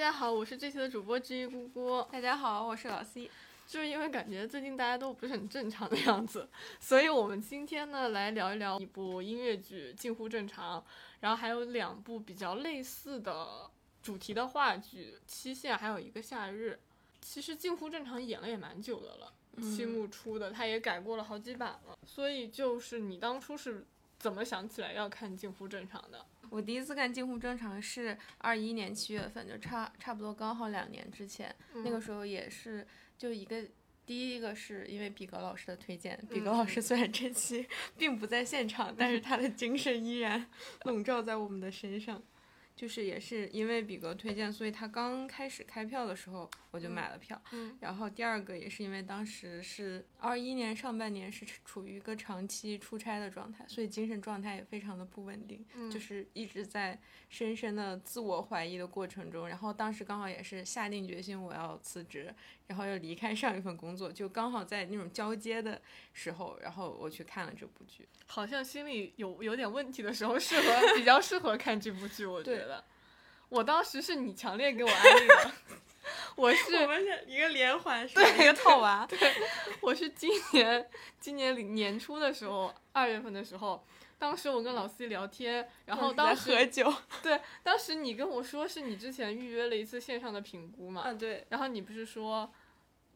大家好，我是这期的主播之一姑姑。大家好，我是老 C。就是因为感觉最近大家都不是很正常的样子，所以我们今天呢来聊一聊一部音乐剧《近乎正常》，然后还有两部比较类似的主题的话剧《期限》，还有一个《夏日》。其实《近乎正常》演了也蛮久的了，七木出的，他也改过了好几版了。所以就是你当初是怎么想起来要看《近乎正常》的？我第一次看《近乎正常》是二一年七月份，就差差不多刚好两年之前，那个时候也是。就一个，第一个是因为比格老师的推荐，比格老师虽然这期并不在现场，但是他的精神依然笼罩在我们的身上。就是也是因为比格推荐，所以他刚开始开票的时候我就买了票。嗯。然后第二个也是因为当时是二一年上半年是处于一个长期出差的状态，所以精神状态也非常的不稳定，就是一直在深深的自我怀疑的过程中。然后当时刚好也是下定决心我要辞职。然后要离开上一份工作，就刚好在那种交接的时候，然后我去看了这部剧。好像心里有有点问题的时候，适合比较适合看这部剧。我觉得，我当时是你强烈给我安利的，我是我们是一个连环，对一个套娃。对，我是今年今年年初的时候，二月份的时候，当时我跟老 C 聊天，然后当时喝酒。对，当时你跟我说是你之前预约了一次线上的评估嘛？啊，对。然后你不是说。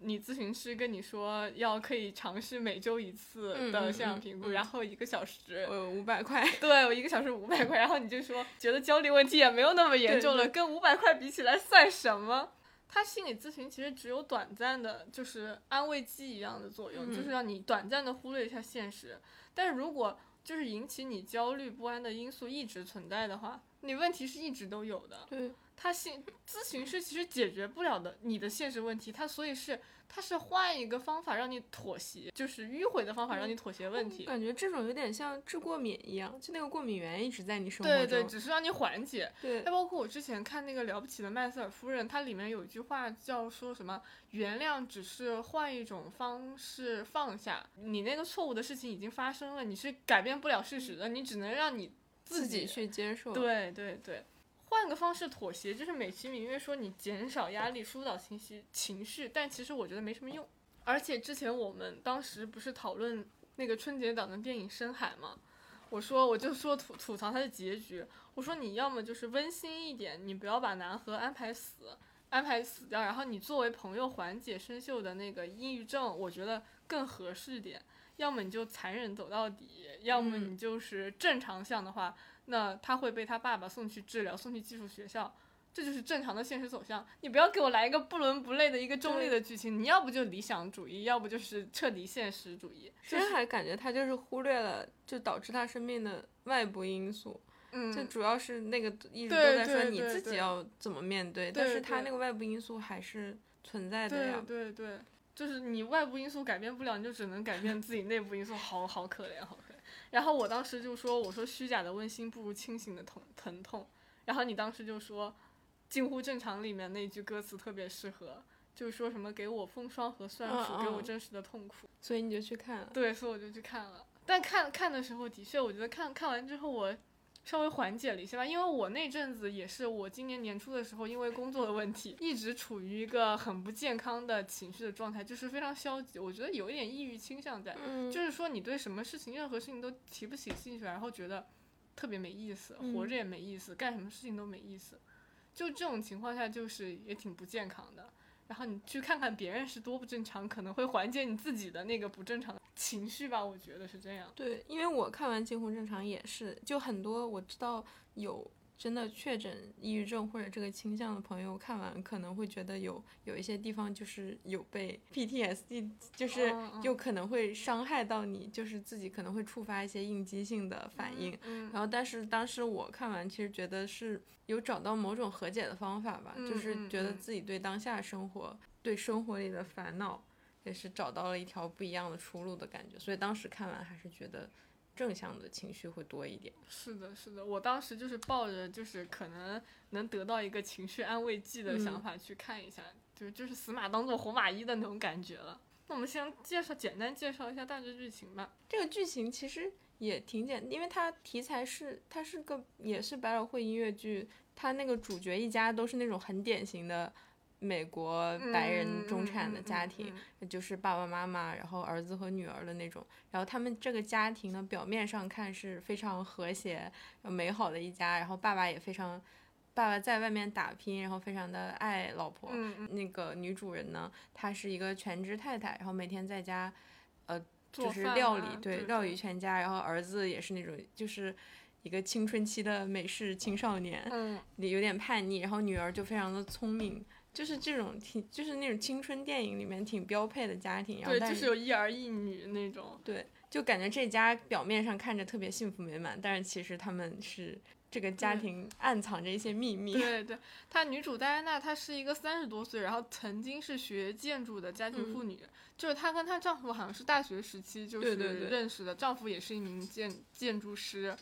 你咨询师跟你说要可以尝试每周一次的线上评估，然后一个小时呃五百块，对我一个小时五百块，然后你就说觉得焦虑问题也没有那么严重了，跟五百块比起来算什么？他心理咨询其实只有短暂的，就是安慰剂一样的作用，就是让你短暂的忽略一下现实。但是如果就是引起你焦虑不安的因素一直存在的话，你问题是一直都有的。对。他心咨询师其实解决不了的你的现实问题，他所以是他是换一个方法让你妥协，就是迂回的方法让你妥协问题。感觉这种有点像治过敏一样，就那个过敏源一直在你生活中。对对，只是让你缓解。对。还包括我之前看那个了不起的麦瑟尔夫人，它里面有一句话叫说什么原谅只是换一种方式放下，你那个错误的事情已经发生了，你是改变不了事实的，你只能让你自己去接受。对对对。换个方式妥协，就是美其名曰说你减少压力、疏导情绪情绪，但其实我觉得没什么用。而且之前我们当时不是讨论那个春节档的电影《深海》吗？我说我就说吐吐槽它的结局，我说你要么就是温馨一点，你不要把南河安排死，安排死掉，然后你作为朋友缓解生锈的那个抑郁症，我觉得更合适点。要么你就残忍走到底，要么你就是正常向的话。那他会被他爸爸送去治疗，送去技术学校，这就是正常的现实走向。你不要给我来一个不伦不类的一个中立的剧情，你要不就理想主义，要不就是彻底现实主义。深海感觉他就是忽略了，就导致他生病的外部因素。嗯，就主要是那个一直都在说你自己要怎么面对，但是他那个外部因素还是存在的呀。对对对，就是你外部因素改变不了，你就只能改变自己内部因素，好好可怜，好。然后我当时就说：“我说虚假的温馨不如清醒的疼疼痛。”然后你当时就说：“近乎正常里面那句歌词特别适合，就是说什么给我风霜和酸楚，给我真实的痛苦。”所以你就去看了。对，所以我就去看了。但看看的时候，的确，我觉得看看完之后我。稍微缓解了一些吧，因为我那阵子也是我今年年初的时候，因为工作的问题，一直处于一个很不健康的情绪的状态，就是非常消极。我觉得有一点抑郁倾向在，就是说你对什么事情、任何事情都提不起兴趣，然后觉得特别没意思，活着也没意思，干什么事情都没意思。就这种情况下，就是也挺不健康的。然后你去看看别人是多不正常，可能会缓解你自己的那个不正常的情绪吧，我觉得是这样。对，因为我看完《近乎正常》也是，就很多我知道有。真的确诊抑郁症或者这个倾向的朋友看完可能会觉得有有一些地方就是有被 PTSD，就是就可能会伤害到你，就是自己可能会触发一些应激性的反应。然后，但是当时我看完其实觉得是有找到某种和解的方法吧，就是觉得自己对当下生活、对生活里的烦恼也是找到了一条不一样的出路的感觉。所以当时看完还是觉得。正向的情绪会多一点。是的，是的，我当时就是抱着就是可能能得到一个情绪安慰剂的想法去看一下，就就是死马当做活马医的那种感觉了。那我们先介绍，简单介绍一下大致剧情吧。这个剧情其实也挺简，因为它题材是它是个也是百老汇音乐剧它那个主角一家都是那种很典型的美国白人中产的家庭，就是爸爸妈妈，然后儿子和女儿的那种。然后他们这个家庭呢，表面上看是非常和谐、美好的一家，然后爸爸也非常，爸爸在外面打拼，然后非常的爱老婆。嗯嗯那个女主人呢，她是一个全职太太，然后每天在家，呃，做就是料理，对，对料理全家。然后儿子也是那种，就是一个青春期的美式青少年，嗯，有点叛逆，然后女儿就非常的聪明，就是这种挺，就是那种青春电影里面挺标配的家庭。然后对，就是有一儿一女那种。对，就感觉这家表面上看着特别幸福美满，但是其实他们是这个家庭暗藏着一些秘密。对对，她女主戴安娜，她是一个三十多岁，然后曾经是学建筑的家庭妇女，就是她跟她丈夫好像是大学时期就是对对对认识的，丈夫也是一名建建筑师，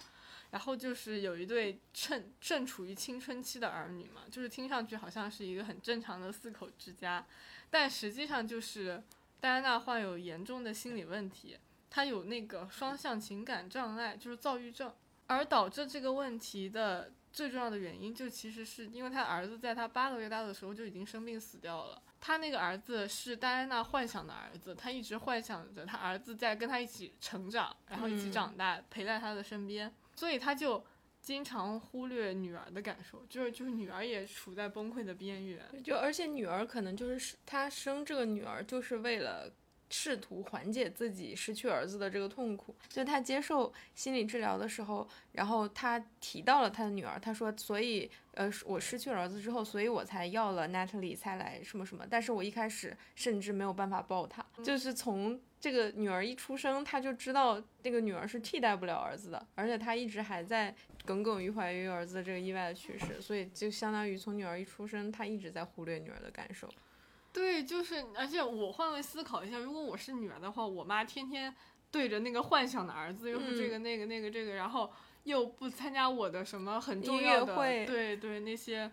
然后就是有一对正正处于青春期的儿女嘛，就是听上去好像是一个很正常的四口之家，但实际上就是戴安娜患有严重的心理问题，她有那个双向情感障碍，就是躁郁症。而导致这个问题的最重要的原因，就其实是因为她儿子在她八个月大的时候就已经生病死掉了。他那个儿子是戴安娜幻想的儿子，他一直幻想着他儿子在跟他一起成长，然后一起嗯长大，陪在他的身边，所以他就经常忽略女儿的感受，就是就是女儿也处在崩溃的边缘。就而且女儿可能就是她生这个女儿就是为了试图缓解自己失去儿子的这个痛苦。就她接受心理治疗的时候，然后她提到了她的女儿，她说，所以呃我失去儿子之后，所以我才要了 Natalie 才来什么什么，但是我一开始甚至没有办法抱她，就是从。这个女儿一出生，他就知道这个女儿是替代不了儿子的，而且他一直还在耿耿于怀于儿子的这个意外的去世，所以就相当于从女儿一出生，他一直在忽略女儿的感受。对，就是，而且我换位思考一下，如果我是女儿的话，我妈天天对着那个幻想的儿子，又是这个那个那个这个，然后又不参加我的什么很重音要的，会对对那些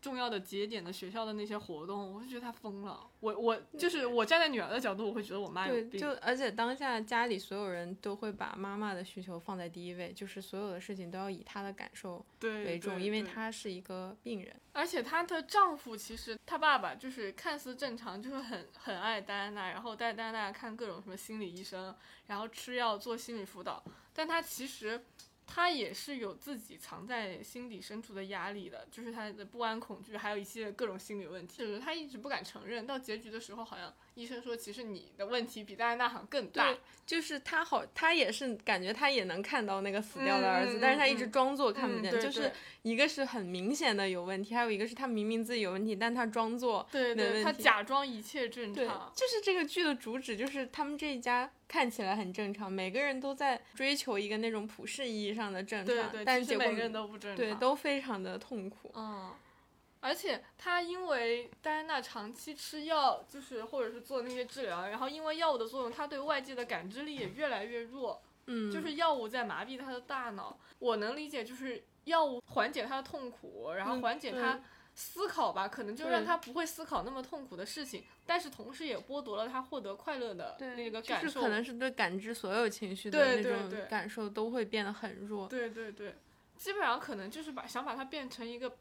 重要的节点的学校的那些活动，我就觉得她疯了。我我就是我站在女儿的角度，我会觉得我妈有对，病。就而且当下家里所有人都会把妈妈的需求放在第一位，就是所有的事情都要以她的感受为重，因为她是一个病人。而且她的丈夫其实她爸爸就是看似正常，就是很很爱戴安娜，然后带戴安娜看各种什么心理医生，然后吃药做心理辅导，但她其实他也是有自己藏在心底深处的压力的，就是他的不安、恐惧，还有一些各种心理问题，就是他一直不敢承认。到结局的时候，好像医生说，其实你的问题比戴安娜好像更大。对，就是他好，他也是感觉他也能看到那个死掉的儿子，但是他一直嗯装作看不见，就是一个是很明显的有问题，还有一个是他明明自己有问题，但他装作没对对，他假装一切正对常，。就是这个剧的主旨，就是他们这一家看起来很正常，每个人都在追求一个那种普世意义上的正常，对对，但结果每个人都不正常。对都非常的痛苦。嗯，而且他因为戴安娜长期吃药，就是或者是做那些治疗，然后因为药物的作用，他对外界的感知力也越来越弱，嗯，就是药物在麻痹他的大脑。我能理解，就是药物缓解他的痛苦，然后缓解他思考吧，可能就让他不会思考那么痛苦的事情，但是同时也剥夺了他获得快乐的那个感受。就是可能是对感知所有情绪的那种感受都会变得很弱。对对对，基本上可能就是把想把它变成一个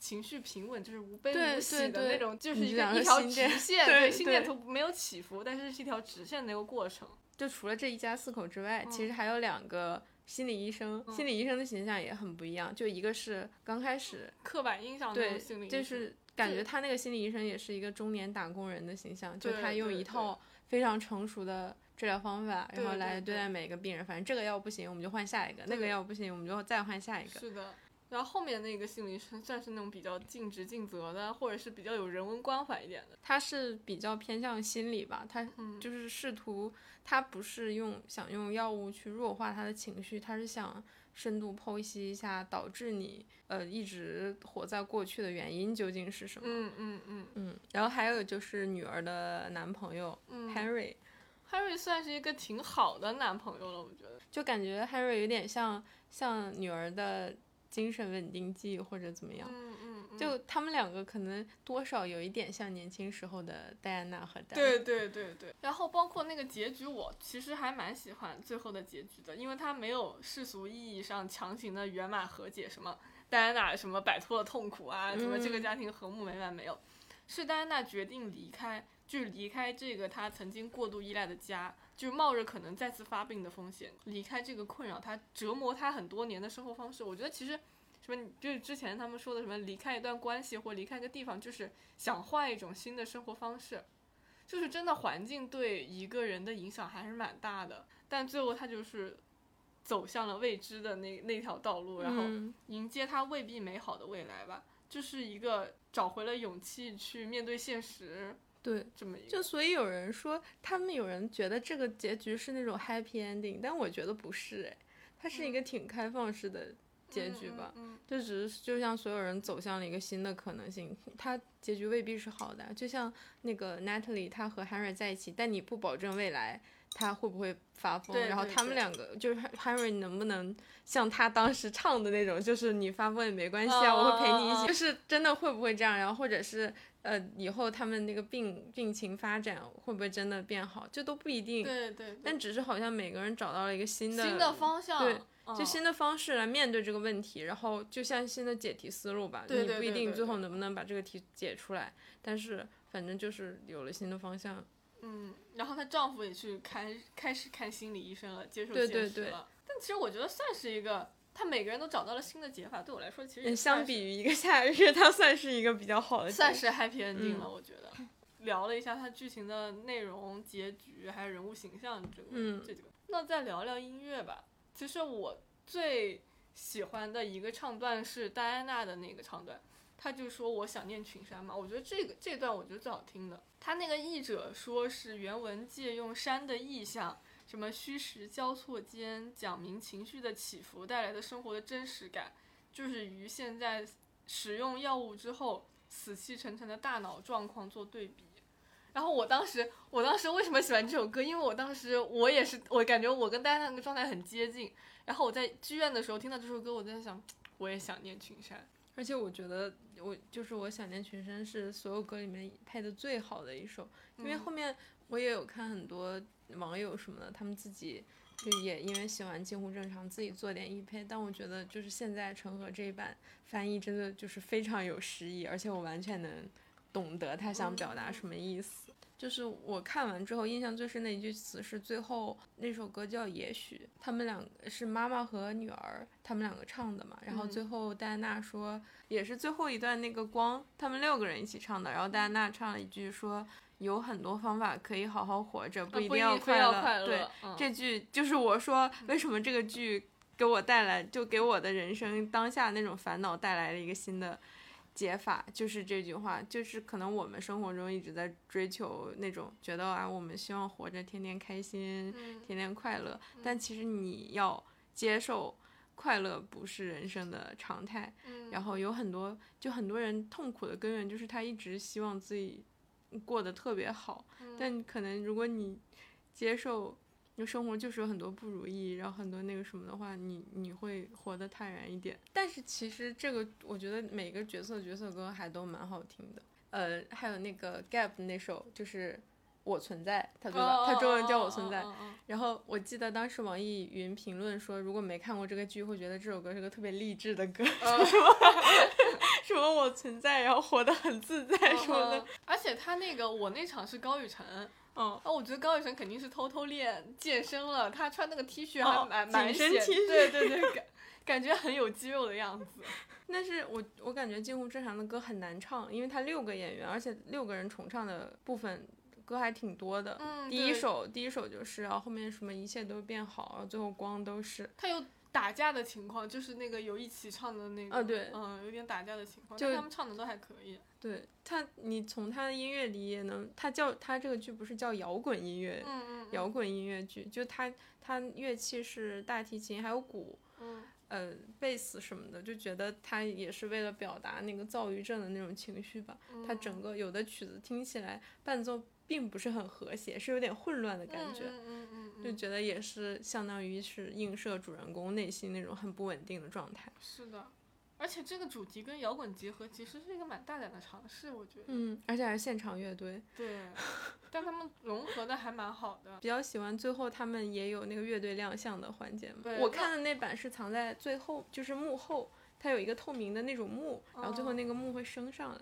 情绪平稳，就是无悲无喜的那种，就是一条直线，对心电图没有起伏，但是是一条直线的一个过程。就除了这一家四口之外，其嗯实还有两个心理医生，心理医生的形象也很不一样。就一个是刚开始，刻板印象中心理，就是感觉他那个心理医生也是一个中年打工人的形象，就他用一套非常成熟的治疗方法，然后来对待每个病人。反正这个药不行，我们就换下一个；那个对药不行，我们就再换下一个。是的。然后后面那个心理医生算是那种比较尽职尽责的，或者是比较有人文关怀一点的。他是比较偏向心理吧，他嗯就是试图，他不是用想用药物去弱化他的情绪，他是想深度剖析一下导致你呃一直活在过去的原因究竟是什么。嗯嗯嗯嗯，然后还有就是女儿的男朋友、嗯 Henry，，Harry 算是一个挺好的男朋友了，我觉得。就感觉 Harry 有点像像女儿的精神稳定剂或者怎么样。嗯嗯嗯。就他们两个可能多少有一点像年轻时候的戴安娜和戴。对对对对，然后包括那个结局，我其实还蛮喜欢最后的结局的，因为它没有世俗意义上强行的圆满和解，什么戴安娜什么摆脱了痛苦啊，什么这个嗯家庭和睦美满没有，是戴安娜决定离开，就是离开这个他曾经过度依赖的家，就是冒着可能再次发病的风险，离开这个困扰他、折磨他很多年的生活方式。我觉得其实什么，就是之前他们说的什么离开一段关系或离开一个地方，就是想换一种新的生活方式。就是真的环境对一个人的影响还是蛮大的，但最后他就是走向了未知的那那条道路，然后嗯迎接他未必美好的未来吧，就是一个找回了勇气去面对现实对，这么一个。就所以有人说，他们有人觉得这个结局是那种 happy ending，但我觉得不是哎，它是一个挺开放式的结局吧。嗯，嗯就只是就像所有人走向了一个新的可能性，它结局未必是好的。就像那个 Natalie，她和 Henry 在一起，但你不保证未来他会不会发疯，对对然后他们两个就是 Henry 能不能像他当时唱的那种，就是你发疯也没关系啊，我会陪你一起，哦就是真的会不会这样，然后或者是呃以后他们那个病病情发展会不会真的变好，这都不一定。对对对，但只是好像每个人找到了一个新的新的方向，对嗯就新的方式来面对这个问题，然后就像新的解题思路吧，对对你不一定最后能不能把这个题解出来，但是反正就是有了新的方向。嗯，然后她丈夫也去开开始看心理医生了，接受对现实对对了。但其实我觉得算是一个，他每个人都找到了新的解法，对我来说其实也相比于一个夏日，它算是一个比较好的算是 happy ending 了，嗯我觉得。聊了一下它剧情的内容、结局，还有人物形象这个、嗯这几个。那再聊聊音乐吧。其实我最喜欢的一个唱段是戴安娜的那个唱段，她就说我想念群山嘛，我觉得这个这段我觉得最好听的。他那个译者说是原文借用山的意象，什么虚实交错间讲明情绪的起伏带来的生活的真实感，就是与现在使用药物之后死气沉沉的大脑状况做对比。然后我当时，我当时为什么喜欢这首歌？因为我当时我也是，我感觉我跟大家那个状态很接近。然后我在剧院的时候听到这首歌，我在想，我也想念群山。而且我觉得我就是我想念群山是所有歌里面配的最好的一首，因为嗯后面我也有看很多网友什么的，他们自己就也因为喜欢近乎正常，自己做点译配，但我觉得就是现在陈赫这一版翻译真的就是非常有诗意，而且我完全能懂得他想表达什么意思。就是我看完之后印象最深的一句词是最后那首歌叫《也许》，他们两个是妈妈和女儿，他们两个唱的嘛。然后嗯最后戴安娜说，也是最后一段那个光，他们六个人一起唱的。然后戴安娜唱了一句说，有很多方法可以好好活着，不一定要快乐。对，嗯、这句就是我说为什么这个剧给我带来，就给我的人生当下那种烦恼带来了一个新的解法，就是这句话，就是可能我们生活中一直在追求那种觉得啊，我们希望活着天天开心，嗯天天快乐，但其实你要接受。快乐不是人生的常态，嗯然后有很多，就很多人痛苦的根源就是他一直希望自己过得特别好，嗯但可能如果你接受，就生活就是有很多不如意，然后很多那个什么的话，你你会活得坦然一点。但是其实这个，我觉得每个角色角色歌还都蛮好听的。呃，还有那个 Gap 那首就是我存在，他对吧？他中文叫我存在。然后我记得当时网易云评论说，如果没看过这个剧，会觉得这首歌是个特别励志的歌，哦 什么我存在，然后活得很自在什么的嗯。而且他那个我那场是高雨晨，嗯，哦，我觉得高雨晨肯定是偷偷练健身了，他穿那个 T 恤哦还蛮蛮显 T 恤对对对，感感觉很有肌肉的样子。但是我我感觉近乎正常的歌很难唱，因为他六个演员，而且六个人重唱的部分歌还挺多的。嗯，第一首第一首就是，然后后面什么一切都变好，然后最后光都是。他有打架的情况，就是那个有一起唱的那个，啊对嗯，有点打架的情况，就他们唱的都还可以。对他，你从他的音乐里也能，他叫他这个剧不是叫摇滚音乐，嗯嗯，摇滚音乐剧，就他他乐器是大提琴还有鼓，嗯呃，贝斯什么的，就觉得他也是为了表达那个躁郁症的那种情绪吧。嗯，它整个有的曲子听起来伴奏并不是很和谐，是有点混乱的感觉，嗯嗯嗯嗯，就觉得也是相当于是映射主人公内心那种很不稳定的状态。是的。而且这个主题跟摇滚结合，其实是一个蛮大胆的尝试，我觉得。嗯，而且还是现场乐队，对，但他们融合的还蛮好的。比较喜欢最后他们也有那个乐队亮相的环节嘛。我看的那版是藏在最后，就是幕后。它有一个透明的那种幕，然后最后那个幕会升上来。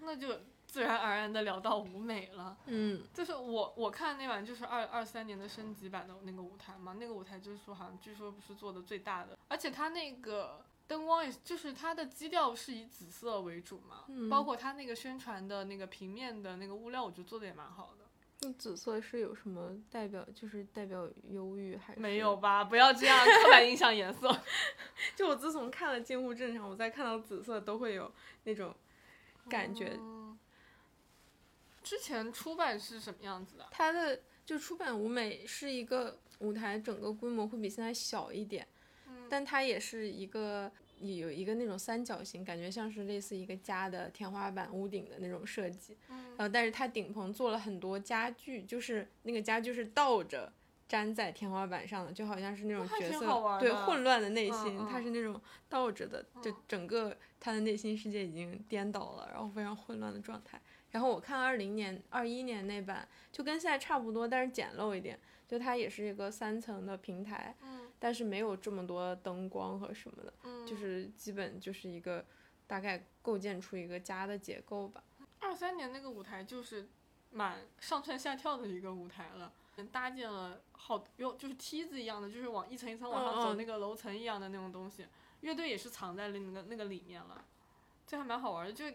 那就自然而然的聊到舞美了。嗯，就是我我看那晚就是二二三年的升级版的那个舞台嘛，那个舞台就是说好像据说不是做的最大的，而且它那个灯光也就是它的基调是以紫色为主嘛，嗯包括它那个宣传的那个平面的那个物料，我觉得做的也蛮好的。那紫色是有什么代表？就是代表忧郁还是没有？吧？不要这样刻板印象颜色。就我自从看了《近乎正常》，我再看到紫色都会有那种感觉。嗯之前出版是什么样子的？它的就出版舞美是一个舞台，整个规模会比现在小一点，嗯但它也是一个有一个那种三角形，感觉像是类似一个家的天花板、屋顶的那种设计。嗯然后，但是它顶棚做了很多家具，就是那个家具是倒着粘在天花板上的，就好像是那种角挺好玩色对混乱的内心，它是那种倒着的，就嗯整个他的内心世界已经颠倒了，然后非常混乱的状态。然后我看二零年、二一年那版就跟现在差不多，但是简陋一点，就它也是一个三层的平台，嗯但是没有这么多灯光和什么的，嗯，就是基本就是一个大概构建出一个家的结构吧。二三年那个舞台就是蛮上蹿下跳的一个舞台了，搭建了好有就是梯子一样的，就是往一层一层往上走那个楼层一样的那种东西。乐队也是藏在那个那个里面了，这还蛮好玩的。就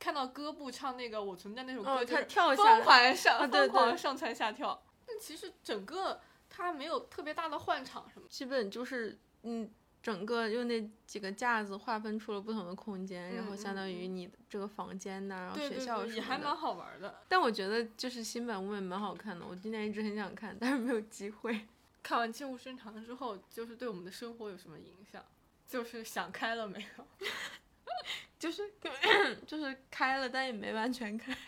看到歌部唱那个《我存在》那首歌，就是跳下疯来，狂上、疯狂上蹿下跳。但其实整个他没有特别大的换场什么。基本就是嗯，整个用那几个架子划分出了不同的空间，然后嗯相当于嗯你这个房间呐、然后学校。也还蛮好玩的。但我觉得就是新版舞美蛮好看的，我今年一直很想看，但是没有机会。看完《剑物深长》之后，就是对我们的生活有什么影响？就是想开了没有？就是 就是开了，但也没完全开。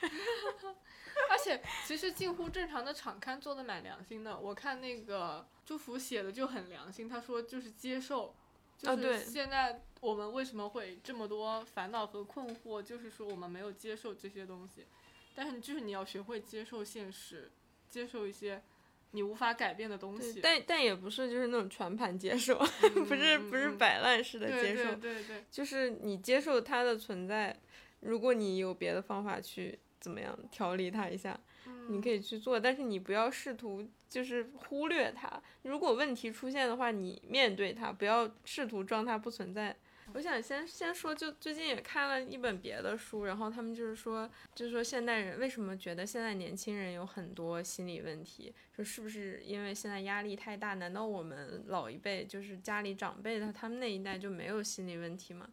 而且其实近乎正常的场刊做的蛮良心的，我看那个祝福写的就很良心，他说就是接受，就是现在我们为什么会这么多烦恼和困惑，就是说我们没有接受这些东西，但是就是你要学会接受现实，接受一些你无法改变的东西，，但但也不是就是那种全盘接受，嗯不是不是摆烂式的接受，对对对，就是你接受它的存在，如果你有别的方法去怎么样调理它一下，你可以以去做，但是你不要试图就是忽略它。如果问题出现的话，你面对它，不要试图装它不存在。我想先先说，就最近也看了一本别的书，然后他们就是说，就是说现代人为什么觉得现在年轻人有很多心理问题，说是不是因为现在压力太大？难道我们老一辈就是家里长辈的他们那一代就没有心理问题吗？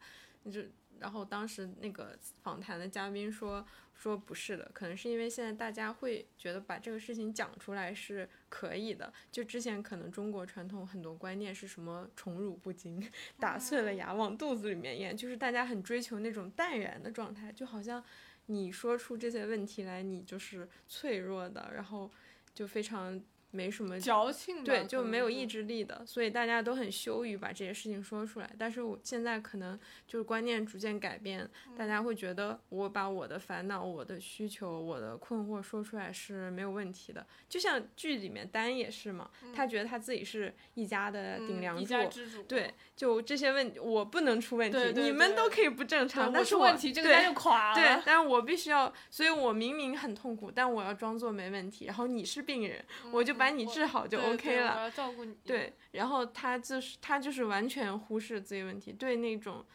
就然后当时那个访谈的嘉宾说说不是的，可能是因为现在大家会觉得把这个事情讲出来是可以的。就之前可能中国传统很多观念是什么宠辱不惊，打碎了牙往肚子里面咽，就是大家很追求那种淡然的状态，就好像你说出这些问题来，你就是脆弱的，然后就非常没什么矫情吧对，就没有意志力的，所以大家都很羞于把这些事情说出来。但是我现在可能就是观念逐渐改变，大家会觉得我把我的烦恼、我的需求、我的困惑说出来是没有问题的。就像剧里面丹也是嘛，他觉得他自己是一家的顶嗯梁柱，一家之主，对，就这些问我不能出问题，你们都可以不正，常，我但是问题，这个家就垮了。对，但是我必须要，所以我明明很痛苦，但我要装作没问题。然后你是病人，我就把你治好就 OK 了。要照顾你。对，然后他就是他就是完全忽视自己问题，对那种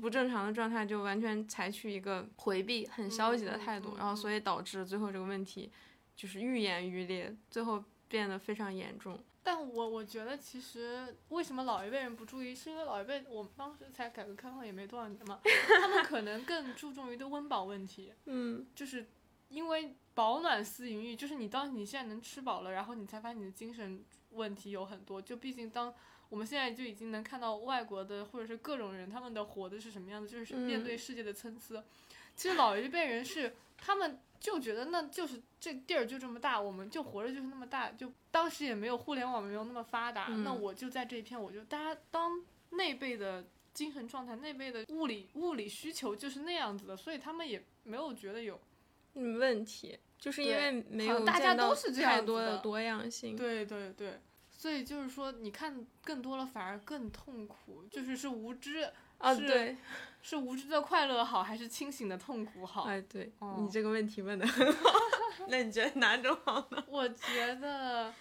不正常的状态就完全采取一个回避、很消极的嗯态度，嗯然后所以导致最后这个问题就是愈演愈烈，最后变得非常严重。但我我觉得其实为什么老一辈人不注意，是因为老一辈我们当时才改革开放也没多少年嘛，他们可能更注重于对温饱问题，嗯就是因为饱暖思淫欲，就是你当你现在能吃饱了，然后你才发现你的精神问题有很多，就毕竟当。我们现在就已经能看到外国的或者是各种人，他们的活的是什么样子，就是面嗯对世界的参差。其实老一辈人是他们就觉得那就是这地儿就这么大，我们就活着就是那么大，就当时也没有互联网没有那么发达，那嗯我就在这一片，我就大家当那辈的精神状态、那辈的物理物理需求就是那样子的，所以他们也没有觉得有嗯，问题就是因为没有大家都是这样多的多样性。对对对，所以就是说，你看更多了反而更痛苦，就是是无知，啊，对，是无知的快乐好，还是清醒的痛苦好？哎，对、哦你这个问题问的很好，那你觉得哪种好呢？我觉得，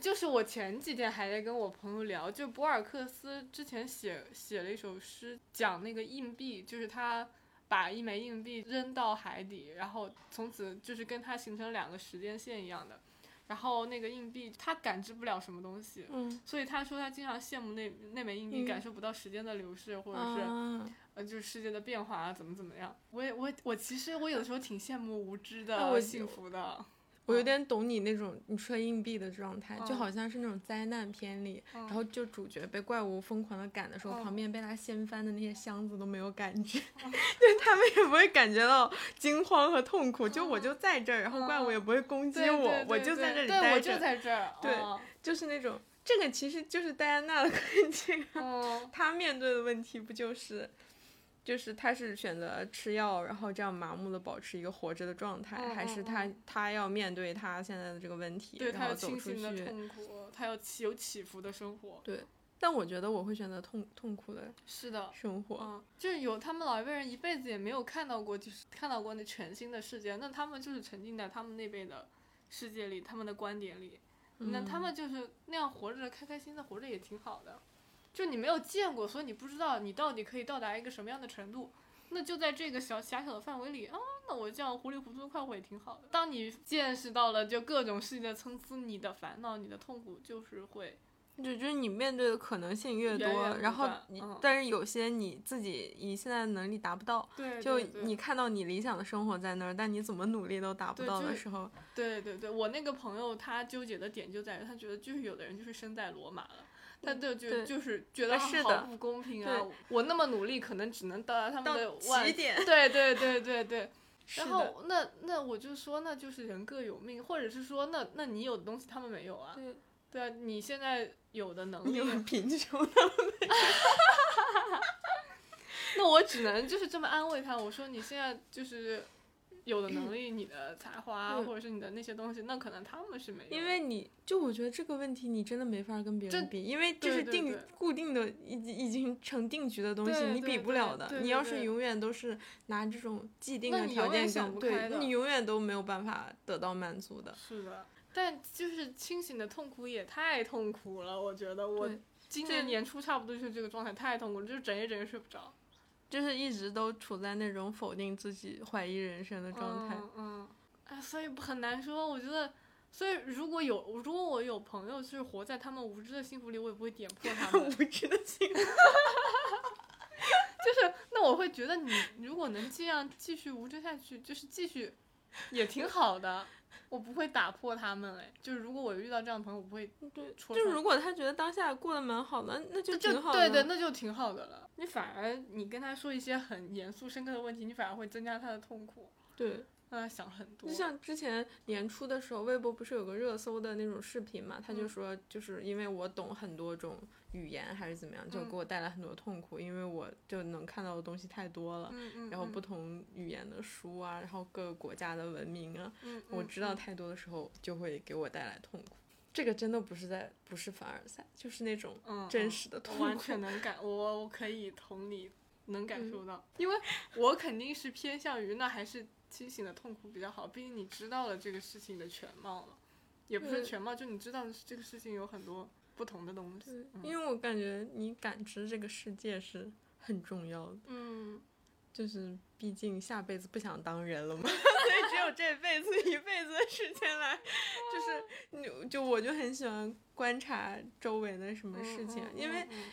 就是我前几天还在跟我朋友聊，就博尔克斯之前写写了一首诗，讲那个硬币，就是他把一枚硬币扔到海底，然后从此就是跟它形成两个时间线一样的。然后那个硬币它感知不了什么东西，嗯，所以他说他经常羡慕那那枚硬币，嗯感受不到时间的流逝，或者是、啊，呃就是世界的变化啊，怎么怎么样。我也我我其实我有的时候挺羡慕无知的幸福的。我有点懂你那种你说硬币的状态，就嗯。好像是那种灾难片里，嗯然后就主角被怪物疯狂的赶的时候，嗯。旁边被他掀翻的那些箱子都没有感觉，就他们也不会感觉到惊慌和痛苦，就我就在这儿，然后怪物也不会攻击我，我就在这里对，我就在这儿。对嗯就是那种这个其实就是戴安娜的困境啊，嗯。她面对的问题不就是。就是他是选择吃药，然后这样麻木的保持一个活着的状态，嗯还是嗯她她要面对他现在的这个问题，对，然他有后走出清醒的去。痛苦，他要起有起伏的生活。对但我觉得我会选择痛痛苦的是的，生活。嗯，就是有他们老一辈人一辈子也没有看到过，就是看到过那全新的世界，那他们就是沉浸在他们那辈的世界里，他们的观点里，那他嗯们就是那样活着，开开心心的活着也挺好的。就你没有见过，所以你不知道你到底可以到达一个什么样的程度。那就在这个小狭小的范围里啊，那我这样糊里糊涂的快活也挺好的。当你见识到了就各种事情的参差，你的烦恼、你的痛苦就是会就就是你面对的可能性越多，然后你、嗯但是有些你自己以现在的能力达不到，对，就你看到你理想的生活在那儿，但你怎么努力都达不到的时候，对对对，我那个朋友他纠结的点就在于，他觉得就是有的人就是生在罗马了，他就就就是觉得好不公平啊！我那么努力，可能只能到达他们的起点。对对对对对。然后那那我就说，那就是人各有命，或者是说，那那你有的东西他们没有啊？对，对啊，你现在有的能 力你，很贫穷的，那我只能就是这么安慰他。我说你现在就是有的能力，你的才华对或者是你的那些东西，那可能他们是没有。因为你就我觉得这个问题你真的没法跟别这人比，因为这是定固定的已已经成定局的东西，你比不了的。你要是永远都是拿这种既定的条件想对，不开的那你永远都没有办法得到满足的。是的，但就是清醒的痛苦也太痛苦了，我觉得我今年年初差不多就是这个状态，太痛苦了，就是整夜整夜睡不着就是一直都处在那种否定自己、怀疑人生的状态。嗯嗯，哎，所以很难说，我觉得。所以，如果有如果我有朋友是活在他们无知的幸福里，我也不会点破他们。无知的心。就是，那我会觉得你如果能这样继续无知下去，就是继续，也挺好的。我不会打破他们，哎，就是如果我遇到这样的朋友，我不会对，就如果他觉得当下过得蛮好的，那就就挺好的。对对，那就挺好的了。你反而你跟他说一些很严肃深刻的问题，你反而会增加他的痛苦，对让他想很多。就像之前年初的时候，微博不是有个热搜的那种视频嘛？他就嗯说，就是因为我懂很多种语言还是怎么样，就嗯给我带来很多痛苦，因为我就能看到的东西太多了。嗯嗯，然后嗯不同语言的书啊，然后各个国家的文明啊，我知道嗯太多的时候，就会给我带来痛苦。这个真的不是在不是凡尔赛，就是那种嗯真嗯实的痛我完。全 能感，我我可以同理，能感嗯受到，因为我肯定是偏向于那还是清醒的痛苦比较好，毕竟你知道了这个事情的全貌了，也不是全貌，就你知道这个事情有很多不同的东西，，嗯。因为我感觉你感知这个世界是很重要的，嗯，就是毕竟下辈子不想当人了嘛，所以只有这辈子一辈子的时间来，就是你就我就很喜欢观察周围的什么事情，嗯因为嗯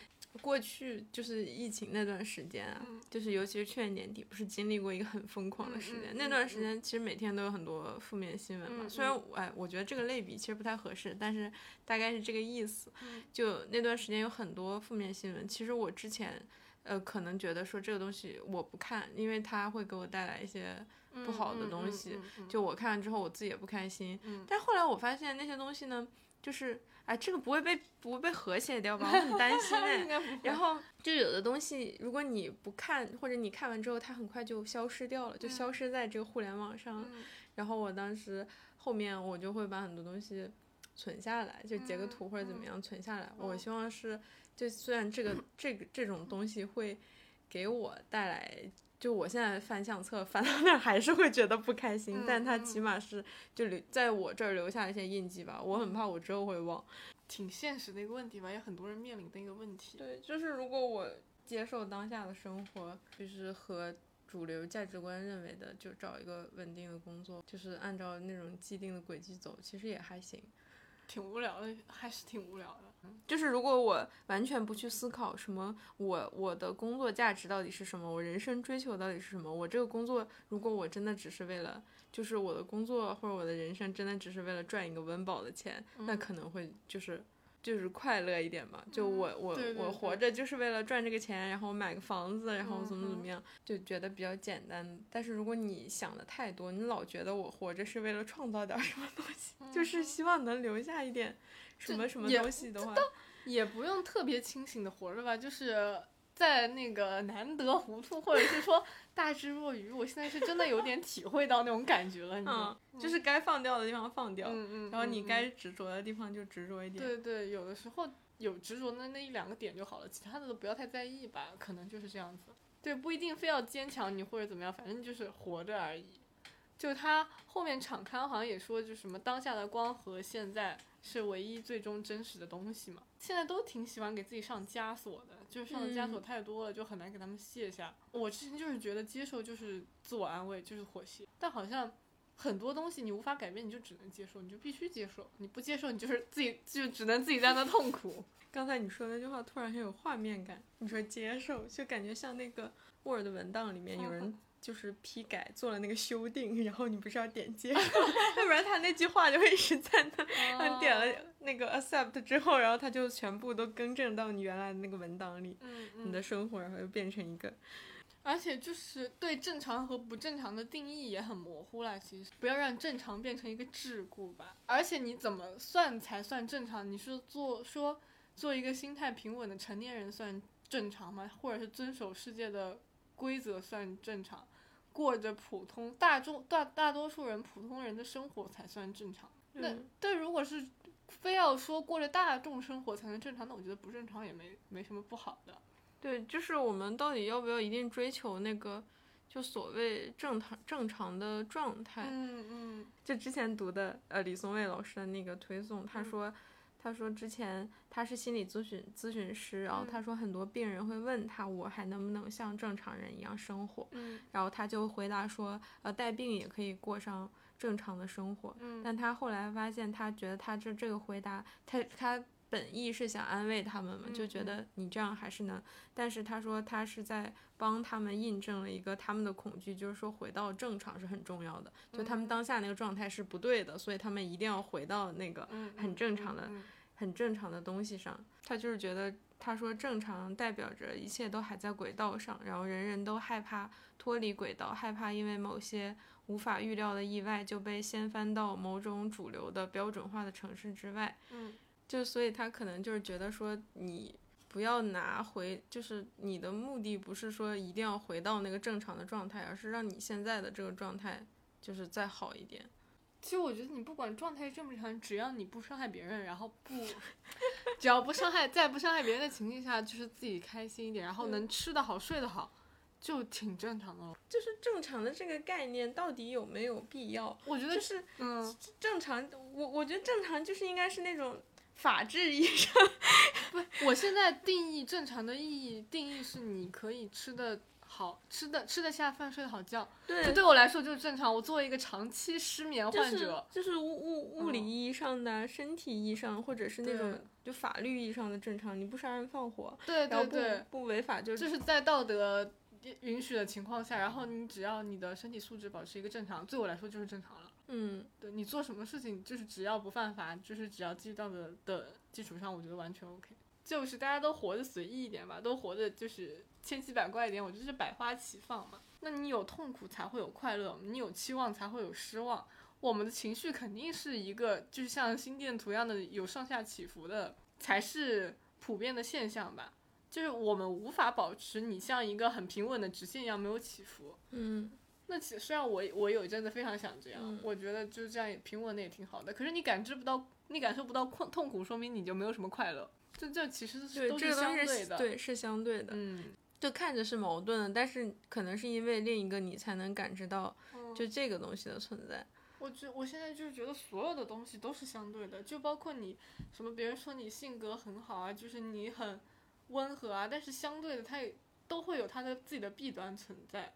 过去就是疫情那段时间啊，嗯就是尤其是去年年底，不是经历过一个很疯狂的时间。那段时间其实每天都有很多负面新闻嘛。嗯虽然我哎，我觉得这个类比其实不太合适，但是大概是这个意思。嗯就那段时间有很多负面新闻，其实我之前呃可能觉得说这个东西我不看，因为它会给我带来一些嗯不好的嗯东西。嗯嗯嗯就我看了之后我自己也不开心。嗯但后来我发现那些东西呢，就是哎这个不会被不会被和谐掉吧？我很担心 哎。然后就有的东西，如果你不看，或者你看完之后，它很快就消失掉了，就消失在这个互联网上。嗯然后我当时后面我就会把很多东西存下来，就截个嗯图或者怎么嗯样存下来。嗯我希望是，就虽然这个这个这种东西会给我带来，就我现在翻相册翻到那儿还是会觉得不开心，嗯但它嗯起码是就留在我这儿留下了一些印记吧。我很怕我之后会忘。挺现实的一个问题吧，也很多人面临的一个问题。对，就是如果我接受当下的生活，就是和主流价值观认为的，就找一个稳定的工作，就是按照那种既定的轨迹走，其实也还行。挺无聊的，还是挺无聊的。就是如果我完全不去思考什么我我的工作价值到底是什么，我人生追求到底是什么，我这个工作如果我真的只是为了，就是我的工作或者我的人生真的只是为了赚一个温饱的钱，那嗯可能会就是。就是快乐一点嘛，就我我我活着就是为了赚这个钱，然后买个房子，然后怎么怎嗯么样，就觉得比较简单。但是如果你想的太多，你老觉得我活着是为了创造点什么东西，就是希望能留下一点什么什么东西的话，也不用特别清醒的活着吧，就是在那个难得糊涂，或者是说大智若愚，我现在是真的有点体会到那种感觉了，你知道吗嗯，就是该放掉的地方放掉，嗯嗯，然后你嗯该执着的地方就执着一点。对对，有的时候有执着的那一两个点就好了，其他的都不要太在意吧，可能就是这样子。对，不一定非要坚强你或者怎么样，反正就是活着而已。就他后面场刊好像也说，就什么当下的光和现在是唯一最终真实的东西嘛。现在都挺喜欢给自己上枷锁的，就是上的枷锁嗯太多了，就很难给他们卸下。我之前就是觉得接受就是自我安慰，就是妥协，但好像很多东西你无法改变，你就只能接受，你就必须接受，你不接受，你就是自己就只能自己在那痛苦。刚才你说那句话突然很有画面感，你说接受，就感觉像那个 Word 文档里面有人就是批改做了那个修订，然后你不是要点接受，要不然他那句话就会一直在那。你点了那个 accept 之后，然后他就全部都更正到你原来的那个文档里，嗯嗯，你的生活然后就变成一个而且就是对正常和不正常的定义也很模糊了。其实不要让正常变成一个桎梏吧。而且你怎么算才算正常？你是做说做一个心态平稳的成年人算正常吗？或者是遵守世界的规则算正常？过着普通大众大大多数人普通人的生活才算正常？那嗯但如果是非要说过着大众生活才能正常，那我觉得不正常也没没什么不好的。对，就是我们到底要不要一定追求那个就所谓正常正常的状态？嗯嗯就之前读的呃李松蔚老师的那个推送，他嗯说。他说之前他是心理咨询咨询师，然后嗯。他说很多病人会问他我还能不能像正常人一样生活，嗯。然后他就回答说呃带病也可以过上正常的生活，嗯。但他后来发现他觉得他这这个回答他他本意是想安慰他们嘛，就觉得你这样还是能，但是他说他是在帮他们印证了一个他们的恐惧，就是说回到正常是很重要的，就他们嗯。当下那个状态是不对的，所以他们一定要回到那个嗯，很正常的嗯。很正常的东西上。他就是觉得他说正常代表着一切都还在轨道上，然后人人都害怕脱离轨道，害怕因为某些无法预料的意外就被掀翻到某种主流的标准化的城市之外。嗯就所以他可能就是觉得说你不要拿回，就是你的目的不是说一定要回到那个正常的状态，而是让你现在的这个状态就是再好一点。其实我觉得你不管状态正不正常，只要你不伤害别人，然后不，只要不伤害，在不伤害别人的情境下，就是自己开心一点，然后能吃得好、睡得好，就挺正常的了。就是正常的这个概念到底有没有必要？我觉得就是嗯，正常，我我觉得正常就是应该是那种法治医生。不，我现在定义正常的意义，定义是你可以吃的好，吃的吃得下饭，睡得好觉，对这对我来说就是正常。我作为一个长期失眠患者，就是物物物理嗯意义上的、身体意义上，或者是那种就法律意义上的正常，你不杀人放火，对对对，不违法就就是在道德允许的情况下，然后你只要你的身体素质保持一个正常，对我来说就是正常了。嗯对你做什么事情，就是只要不犯法，就是只要基于道德的基础上，我觉得完全 OK。就是大家都活得随意一点吧，都活得就是千奇百怪一点，我觉得是百花齐放嘛。那你有痛苦才会有快乐，你有期望才会有失望。我们的情绪肯定是一个，就是像心电图一样的有上下起伏的，才是普遍的现象吧。就是我们无法保持你像一个很平稳的直线一样没有起伏。嗯那其实虽然我我有一阵子非常想这样，嗯我觉得就这样也平稳的也挺好的。可是你感知不到，你感受不到困痛苦，说明你就没有什么快乐。这这其实是对，都是这个对的。是对是相对的。嗯，就看着是矛盾的，但是可能是因为另一个你才能感知到嗯就这个东西的存在。我觉我现在就是觉得所有的东西都是相对的，就包括你什么别人说你性格很好啊，就是你很温和啊，但是相对的它也都会有它的自己的弊端存在。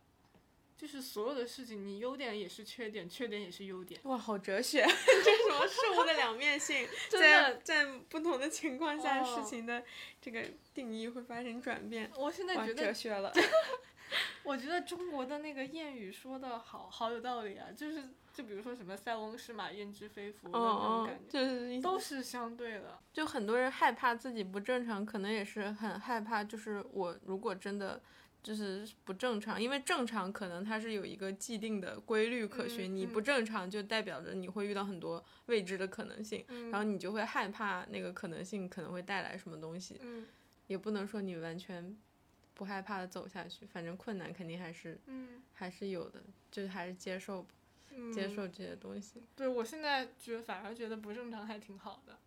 就是所有的事情，你优点也是缺点，缺点也是优点。哇，好哲学，这是什么事物的两面性，在，在不同的情况下，哦事情的这个定义会发生转变。我现在，觉得，哲学了。我觉得中国的那个谚语说的好好有道理啊，就是就比如说什么“塞翁失马，焉知非福”的那种感，觉，就是都是相对的。就很多人害怕自己不正常，可能也是很害怕，就是我如果真的就是不正常，因为正常可能它是有一个既定的规律可循，你不正常就代表着你会遇到很多未知的可能性，嗯。然后你就会害怕那个可能性可能会带来什么东西，嗯。也不能说你完全不害怕的走下去，反正困难肯定还是嗯。还是有的，就是还是接受接受这些东西。对我现在觉得反而觉得不正常还挺好的，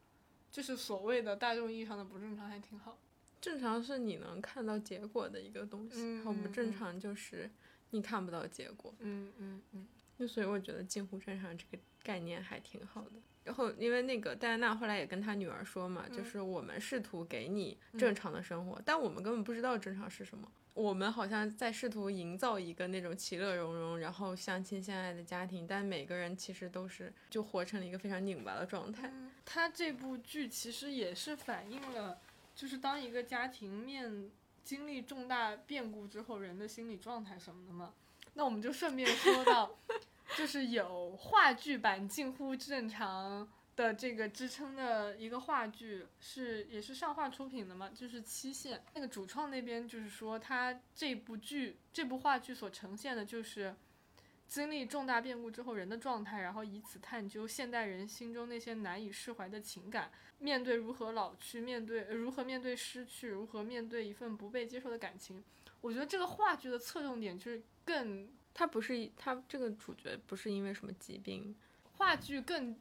就是所谓的大众意义上的不正常还挺好。正常是你能看到结果的一个东西，嗯然后不嗯嗯正常就是你看不到结果。嗯嗯嗯就所以我觉得近乎正常这个概念还挺好的。然后因为那个戴安娜后来也跟她女儿说嘛，就嗯是我们试图给你正常的生活，但我们根本不知道正常是什么。我们好像在试图营造一个那种其乐融融，然后相亲相爱的家庭，但每个人其实都是就活成了一个非常拧巴的状态。嗯，他这部剧其实也是反映了，就是当一个家庭面经历重大变故之后，人的心理状态什么的嘛。那我们就顺便说到，就是有话剧版近乎正常的这个支撑的一个话剧，是也是上画出品的嘛，就是《期限》。那个主创那边就是说，他这部剧这部话剧所呈现的就是。经历重大变故之后人的状态，然后以此探究现代人心中那些难以释怀的情感，面对如何老去，面对、呃如何面对失去，如何面对一份不被接受的感情。我觉得这个话剧的侧重点就是更他不是他这个主角不是因为什么疾病，话剧更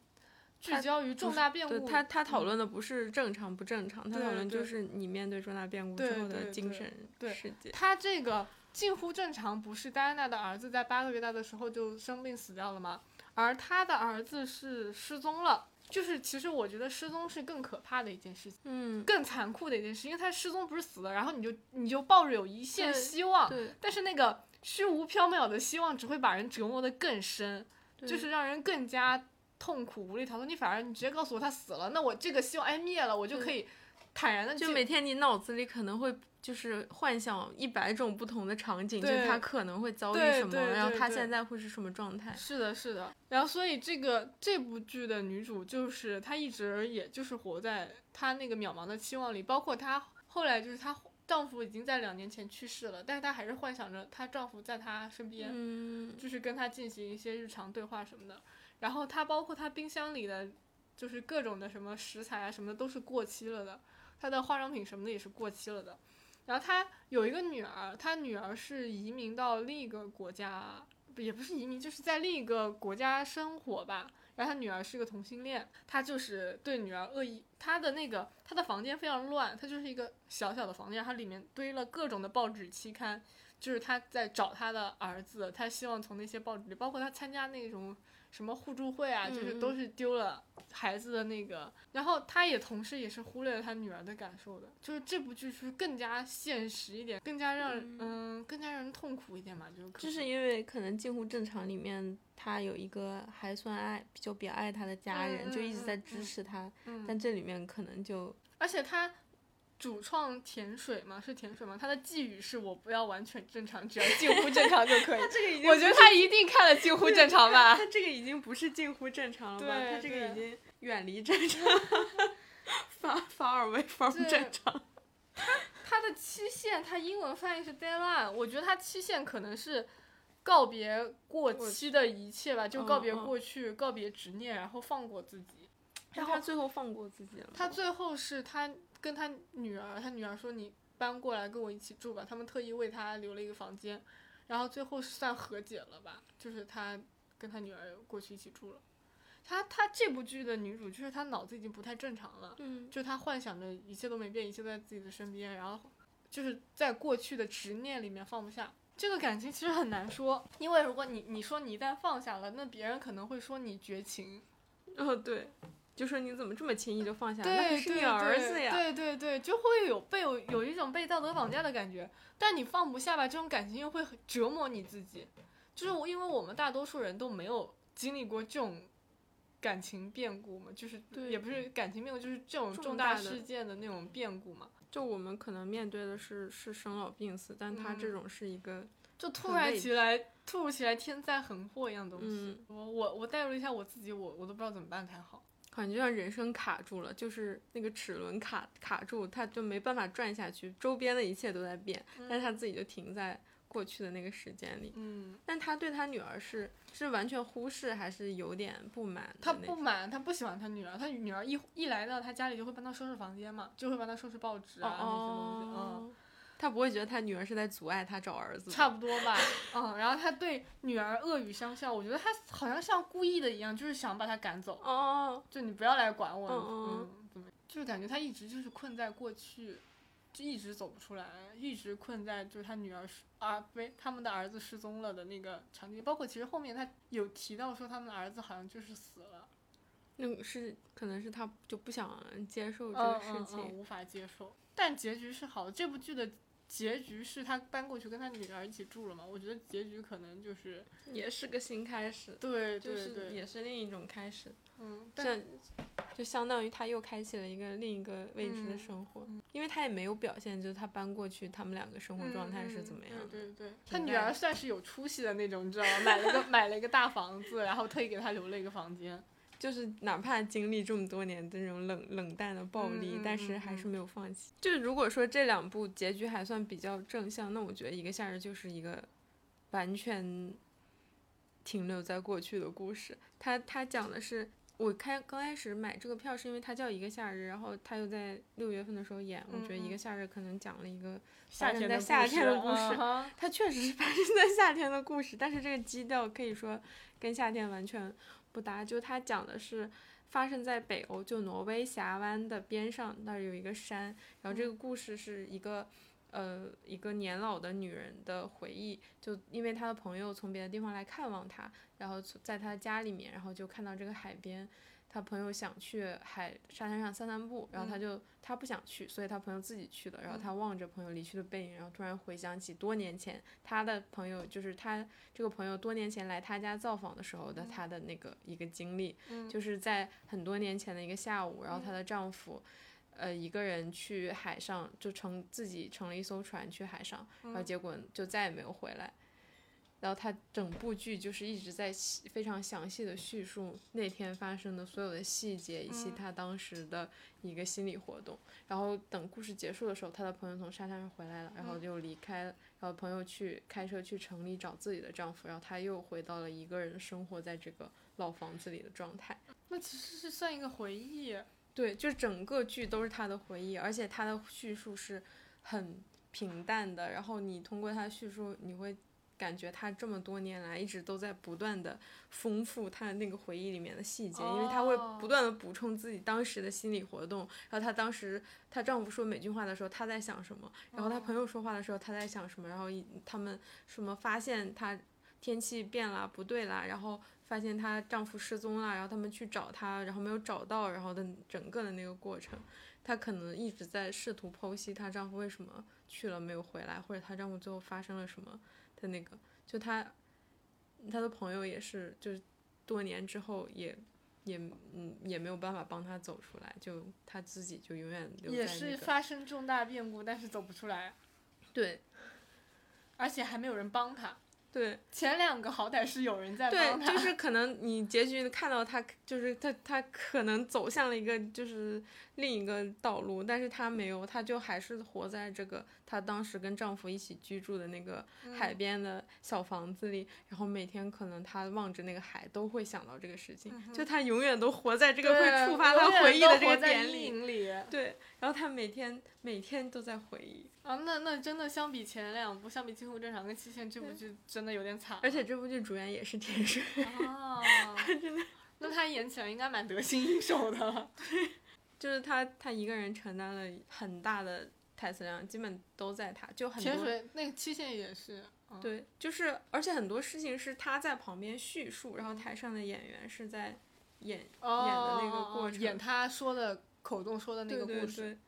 聚焦于重大变故。他他讨嗯论的不是正常不正常，他讨论就是你面对重大变故之后的精神世界。他这个近乎正常，不是戴安娜的儿子在八个月大的时候就生病死掉了吗？而他的儿子是失踪了。就是其实我觉得失踪是更可怕的一件事情，嗯，更残酷的一件事，因为他失踪不是死了，然后你就你就抱着有一线希望，对，但是那个虚无缥缈的希望只会把人折磨得更深，就是让人更加痛苦无力逃脱。你反而你直接告诉我他死了，那我这个希望哎灭了，我就可以坦然的就每天你脑子里可能会就是幻想一百种不同的场景，就他可能会遭遇什么，然后他现在会是什么状态。是的，是的。然后，所以这个这部剧的女主就是她一直也就是活在她那个渺茫的期望里，包括她后来就是她丈夫已经在两年前去世了，但是她还是幻想着她丈夫在她身边，嗯，就是跟她进行一些日常对话什么的。然后她包括她冰箱里的，就是各种的什么食材啊什么的都是过期了的，她的化妆品什么的也是过期了的。然后她有一个女儿，她女儿是移民到另一个国家，也不是移民，就是在另一个国家生活吧。然后她女儿是个同性恋，她就是对女儿恶意。她的那个她的房间非常乱，她就是一个小小的房间，然后里面堆了各种的报纸期刊，就是她在找她的儿子，她希望从那些报纸里，包括她参加那种什么互助会啊，就是都是丢了孩子的那个。然后他也同时也是忽略了他女儿的感受的，就是这部剧是更加现实一点，更加让人嗯。更加让人痛苦一点嘛，就是就是因为可能近乎正常里面，他有一个还算爱就比较爱他的家人，嗯就一直在嗯支持他，嗯，但这里面可能就而且他主创甜水吗，是甜水吗？他的寄语是我不要完全正常，只要近乎正常就可以。这个已我觉得他一定看了近乎正常吧。他这个已经不是近乎正常了吧？他这个已经远离正常，反反而为 from 对正常。他的期限，他英文翻译是 deadline，我觉得他期限可能是告别过期的一切吧，就告别过去，告别执念，然后放过自己。然后他最后放过自己了。他最后是他跟他女儿，他女儿说你搬过来跟我一起住吧，他们特意为他留了一个房间，然后最后算和解了吧，就是他跟他女儿过去一起住了。他他这部剧的女主就是她脑子已经不太正常了，嗯，就她幻想着一切都没变，一切都在自己的身边，然后就是在过去的执念里面放不下。这个感情其实很难说，因为如果你你说你一旦放下了，那别人可能会说你绝情。哦，对，就说你怎么这么轻易就放下？对，那是你儿子呀。对对对，就会有被有有一种被道德绑架的感觉。但你放不下吧，这种感情又会折磨你自己。就是因为我们大多数人都没有经历过这种感情变故嘛，就是也不是感情变故，就是这种重大事件的那种变故嘛。就我们可能面对的是是生老病死，但他这种是一个就突然起来突如其来天灾横祸一样东西。我我我代入一下我自己，我我都不知道怎么办才好。感觉像人生卡住了，就是那个齿轮卡卡住，他就没办法转下去，周边的一切都在变，但是他自己就停在。过去的那个时间里，嗯，但他对他女儿是是完全忽视，还是有点不满？他不满，他不喜欢他女儿，他女儿一一来到他家里就会帮他收拾房间嘛，就会帮他收拾报纸啊那些东西，嗯，他不会觉得他女儿是在阻碍他找儿子，差不多吧，嗯，然后他对女儿恶语相向，我觉得他好像像故意的一样，就是想把他赶走，哦，就你不要来管我，嗯，怎么，就是感觉他一直就是困在过去。就一直走不出来，一直困在就是他女儿失啊，不对，他们的儿子失踪了的那个场景。包括其实后面他有提到说他们的儿子好像就是死了，那个是可能是他就不想接受这个事情，无法接受。但结局是好的，这部剧的结局是他搬过去跟他女儿一起住了嘛？我觉得结局可能就是也是个新开始，对对对，也是另一种开始。嗯，但就相当于他又开启了一个另一个未知的生活，因为他也没有表现，就是他搬过去，他们两个生活状态是怎么样。对对对，他女儿算是有出息的那种，你知道吗？买了个 买了一个大房子，然后特意给他留了一个房间。就是哪怕经历这么多年的这种冷冷淡的暴力，但是还是没有放弃。就如果说这两部结局还算比较正向，那我觉得一个夏日就是一个完全停留在过去的故事。他他讲的是。我开刚开始买这个票是因为它叫一个夏日，然后他又在六月份的时候演，我觉得一个夏日可能讲了一个发生在夏天的故事，它确实是发生在夏天的故事，但是这个基调可以说跟夏天完全不搭。就它讲的是发生在北欧，就挪威峡湾的边上，那儿有一个山，然后这个故事是一个。呃，一个年老的女人的回忆，就因为她的朋友从别的地方来看望她，然后在她家里面，然后就看到这个海边，她朋友想去海沙滩上散散步，然后他就他不想去，所以他朋友自己去了，然后他望着朋友离去的背影，然后突然回想起多年前他的朋友，就是他这个朋友多年前来他家造访的时候的他的那个一个经历，就是在很多年前的一个下午，然后她的丈夫。呃，一个人去海上，就乘自己乘了一艘船去海上，然后结果就再也没有回来。然后他整部剧就是一直在非常详细的叙述那天发生的所有的细节，以及他当时的一个心理活动。然后等故事结束的时候，他的朋友从沙滩上回来了，然后就离开了。然后朋友去开车去城里找自己的丈夫，然后他又回到了一个人生活在这个老房子里的状态。那其实是算一个回忆。对，就整个剧都是他的回忆，而且他的叙述是很平淡的。然后你通过他的叙述，你会感觉他这么多年来一直都在不断的丰富他的那个回忆里面的细节，因为他会不断的补充自己当时的心理活动。然后她当时她丈夫说每句话的时候，她在想什么？然后她朋友说话的时候，她在想什么？然后他们什么发现她天气变了，不对啦，然后。发现她丈夫失踪了，然后他们去找她，然后没有找到，然后的整个的那个过程，她可能一直在试图剖析她丈夫为什么去了没有回来，或者她丈夫最后发生了什么的那个，就他他的朋友也是，就是多年之后也也嗯也没有办法帮他走出来，就他自己就永远留在也是发生重大变故，但是走不出来，对，而且还没有人帮他。对，前两个好歹是有人在帮他。对，就是可能你结局看到他，就是他，他可能走向了一个就是另一个道路，但是她没有，她就还是活在这个她当时跟丈夫一起居住的那个海边的小房子里，然后每天可能她望着那个海都会想到这个事情，就她永远都活在这个会触发她回忆的这个点里。对，然后她每天每天都在回忆。啊，那那真的相比前两部，相比《近乎正常》跟《期限》，这部剧真的有点惨。而且这部剧主演也是田水。啊，真的。那他演起来应该蛮得心应手的。对，就是他，他一个人承担了很大的台词量基本都在他，就很潜多水那个期限也是，嗯、对，就是而且很多事情是他在旁边叙述，然后台上的演员是在演哦演的那个过程演他说的口中说的那个故事，对。对，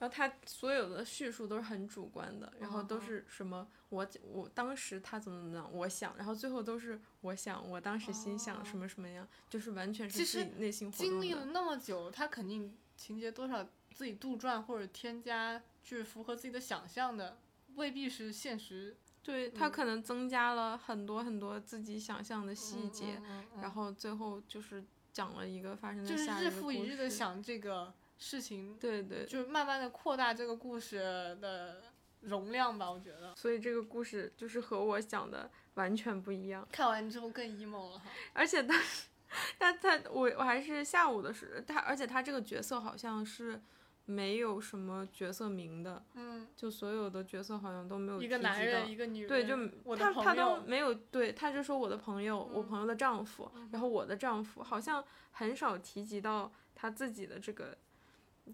然后他所有的叙述都是很主观的，然后都是什么我我当时他怎么怎么样，我想，然后最后都是我想，我当时心想什么什么样，就是完全是自己内心活动的。经历了那么久，他肯定情节多少自己杜撰或者添加，就是符合自己的想象的，未必是现实对他嗯可能增加了很多很多自己想象的细节，，然后最后就是讲了一个发生就是日复一。日的想这个事情，对对，就是慢慢的扩大这个故事的容量吧，我觉得。所以这个故事就是和我想的完全不一样。看完之后更 emo 了哈。而且当时，他他我我还是下午的时，他而且他这个角色好像是没有什么角色名的，嗯，就所有的角色好像都没有一个男人，到一个女人，对，就我他他都，没有对，他就说我的朋友，我嗯朋友的丈夫，然后我的丈夫，好像很少提及到他自己的这个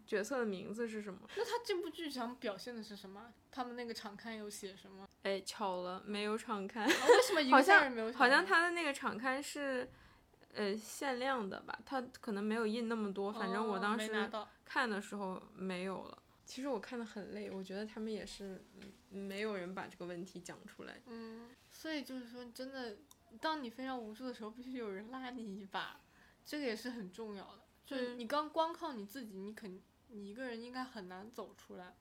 角色的名字是什么。那他这部剧想表现的是什么？他们那个场刊有写什么？哎，巧了，没有场刊，啊为什么 一好像个人没有场好像他的那个场刊是。呃，限量的吧，它可能没有印那么多，反正我哦当时看的时候没有了。其实我看的很累，我觉得他们也是嗯没有人把这个问题讲出来。嗯，所以就是说，真的，当你非常无助的时候，必须有人拉你一把，这个也是很重要的。就是你刚光靠你自己，你肯你一个人应该很难走出来。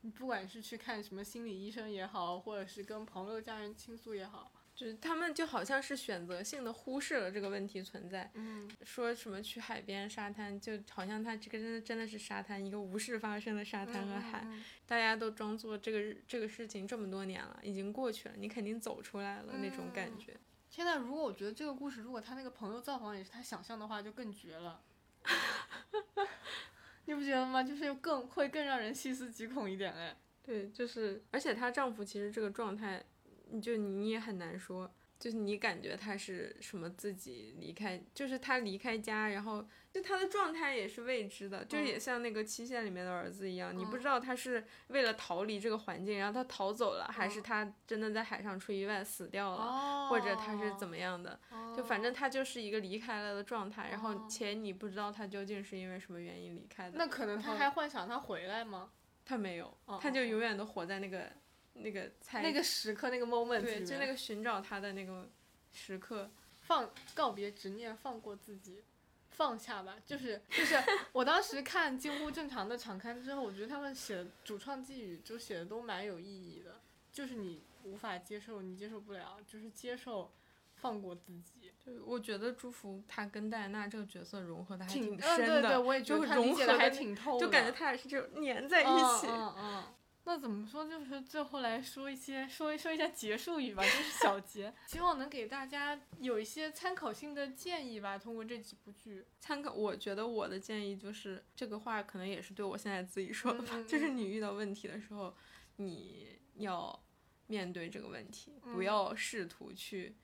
你不管是去看什么心理医生也好，或者是跟朋友、家人倾诉也好，就是他们就好像是选择性的忽视了这个问题存在，嗯，说什么去海边沙滩，就好像它这个真的真的是沙滩，一个无事发生的沙滩和海，嗯大家都装作这个这个事情这么多年了，已经过去了，你肯定走出来了、那种感嗯觉。现在如果我觉得这个故事，如果他那个朋友造访也是他想象的话，就更绝了。你不觉得吗？就是更会更让人细思极恐一点哎。对，就是，而且她丈夫其实这个状态，你就你也很难说，就是你感觉他是什么自己离开，就是他离开家，然后就他的状态也是未知的，就也像那个期限里面的儿子一样，你不知道他是为了逃离这个环境，然后他逃走了，还是他真的在海上出意外死掉了，哦或者他是怎么样的，就反正哦他就是一个离开了的状态，然后哦。且你不知道他究竟是因为什么原因离开的。那可能他还幻想他回来吗？他没有，哦他就哦。永远都活在那个那个猜那个时刻，那个 moment，对，就那个寻找他的那个时刻。放告别执念，放过自己，放下吧。就是就是，我当时看近乎正常的场刊之后，我觉得他们写的主创寄语就写的都蛮有意义的。就是你无法接受，你接受不了，就是接受，放过自己，对，我觉得祝福他跟戴安娜这个角色融合的还挺深的，嗯对对，我也觉就得他融合的理解的还挺透的，就感觉他俩是这种粘在一嗯起。嗯嗯。那怎么说？就是最后来说一些说一说一下结束语吧，就是小结，希望能给大家有一些参考性的建议吧。通过这几部剧，参考，我觉得我的建议就是这个话可能也是对我现在自己说的吧，就是嗯你遇到问题的时候，你要面对这个问题，不嗯要试图去